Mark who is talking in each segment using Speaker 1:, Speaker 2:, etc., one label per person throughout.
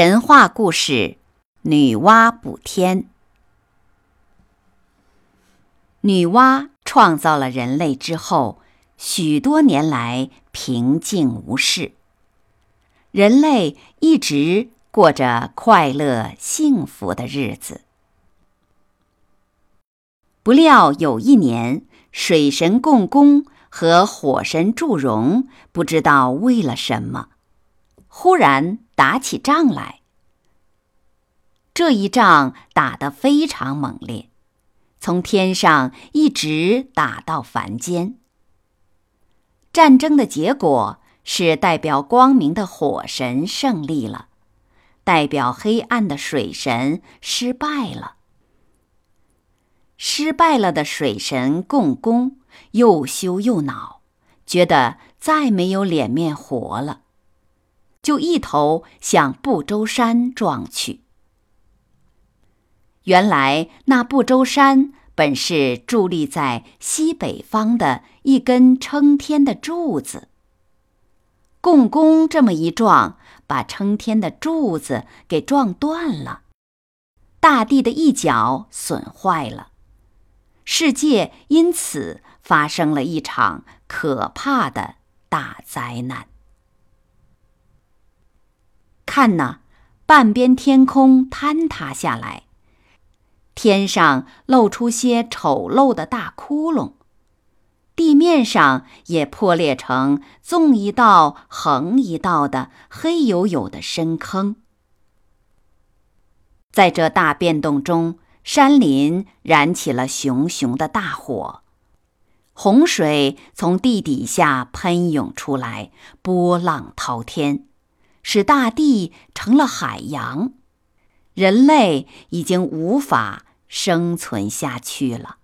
Speaker 1: 神话故事：女娲补天。女娲创造了人类之后，许多年来平静无事，人类一直过着快乐幸福的日子。不料有一年，水神共工和火神祝融不知道为了什么，忽然。打起仗来，这一仗打得非常猛烈，从天上一直打到凡间。战争的结果是代表光明的火神胜利了，代表黑暗的水神失败了。失败了的水神共工又羞又恼，觉得再没有脸面活了。就一头向不周山撞去。原来那不周山本是伫立在西北方的一根撑天的柱子。共工这么一撞，把撑天的柱子给撞断了，大地的一角损坏了，世界因此发生了一场可怕的大灾难。看呐，半边天空坍塌下来，天上露出些丑陋的大窟窿，地面上也破裂成纵一道横一道的黑黝黝的深坑。在这大变动中，山林燃起了熊熊的大火，洪水从地底下喷涌出来，波浪滔天。使大地成了海洋，人类已经无法生存下去了。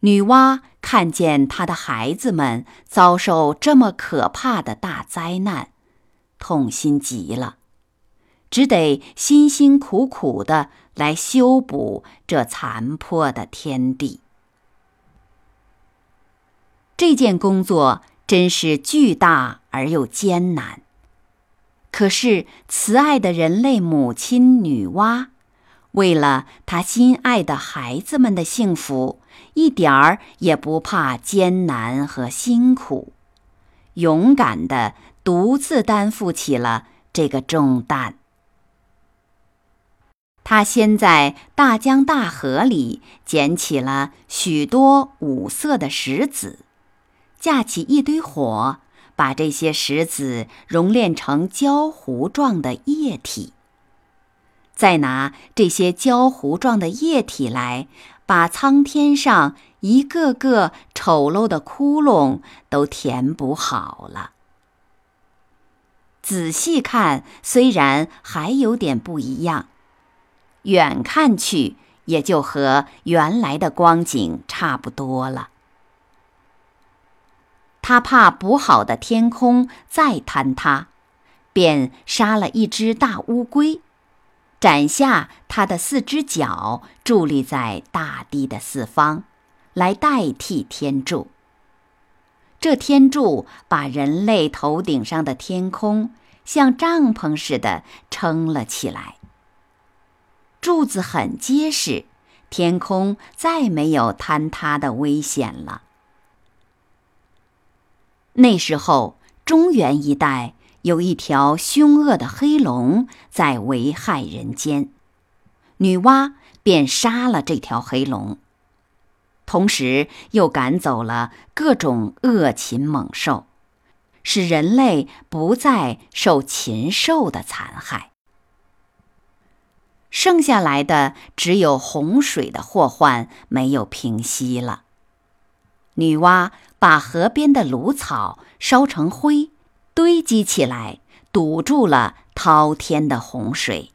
Speaker 1: 女娲看见她的孩子们遭受这么可怕的大灾难，痛心极了，只得辛辛苦苦的来修补这残破的天地。这件工作。真是巨大而又艰难。可是慈爱的人类母亲女娲，为了她心爱的孩子们的幸福，一点儿也不怕艰难和辛苦，勇敢的独自担负起了这个重担。她先在大江大河里捡起了许多五色的石子。架起一堆火，把这些石子熔炼成焦糊状的液体。再拿这些焦糊状的液体来，把苍天上一个个丑陋的窟窿都填补好了。仔细看，虽然还有点不一样，远看去也就和原来的光景差不多了。他怕补好的天空再坍塌，便杀了一只大乌龟，斩下它的四只脚，伫立在大地的四方，来代替天柱。这天柱把人类头顶上的天空像帐篷似的撑了起来。柱子很结实，天空再没有坍塌的危险了。那时候，中原一带有一条凶恶的黑龙在危害人间，女娲便杀了这条黑龙，同时又赶走了各种恶禽猛兽，使人类不再受禽兽的残害。剩下来的只有洪水的祸患没有平息了。女娲。把河边的芦草烧成灰，堆积起来，堵住了滔天的洪水。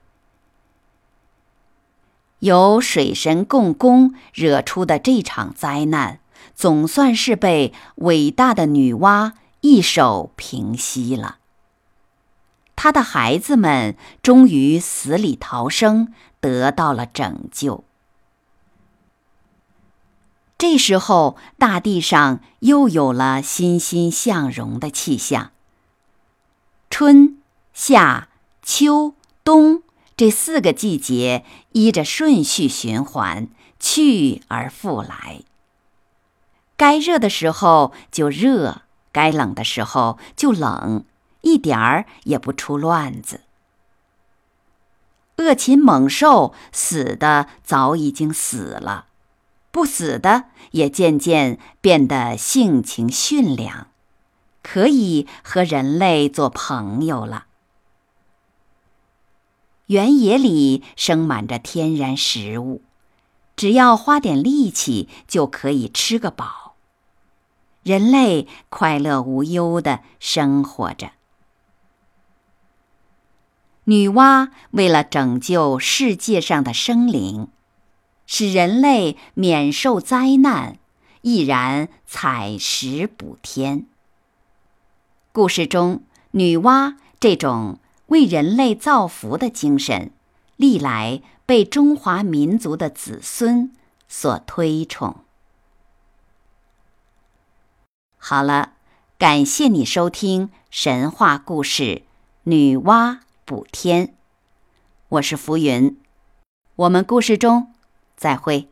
Speaker 1: 由水神共工惹出的这场灾难，总算是被伟大的女娲一手平息了。她的孩子们终于死里逃生，得到了拯救。这时候，大地上又有了欣欣向荣的气象。春、夏、秋、冬。这四个季节依着顺序循环，去而复来。该热的时候就热，该冷的时候就冷，一点儿也不出乱子。恶禽猛兽死的早已经死了，不死的也渐渐变得性情驯良，可以和人类做朋友了。原野里生满着天然食物，只要花点力气就可以吃个饱。人类快乐无忧的生活着。女娲为了拯救世界上的生灵，使人类免受灾难，毅然采石补天。故事中，女娲这种。为人类造福的精神，历来被中华民族的子孙所推崇。好了，感谢你收听神话故事《女娲补天》，我是浮云，我们故事中再会。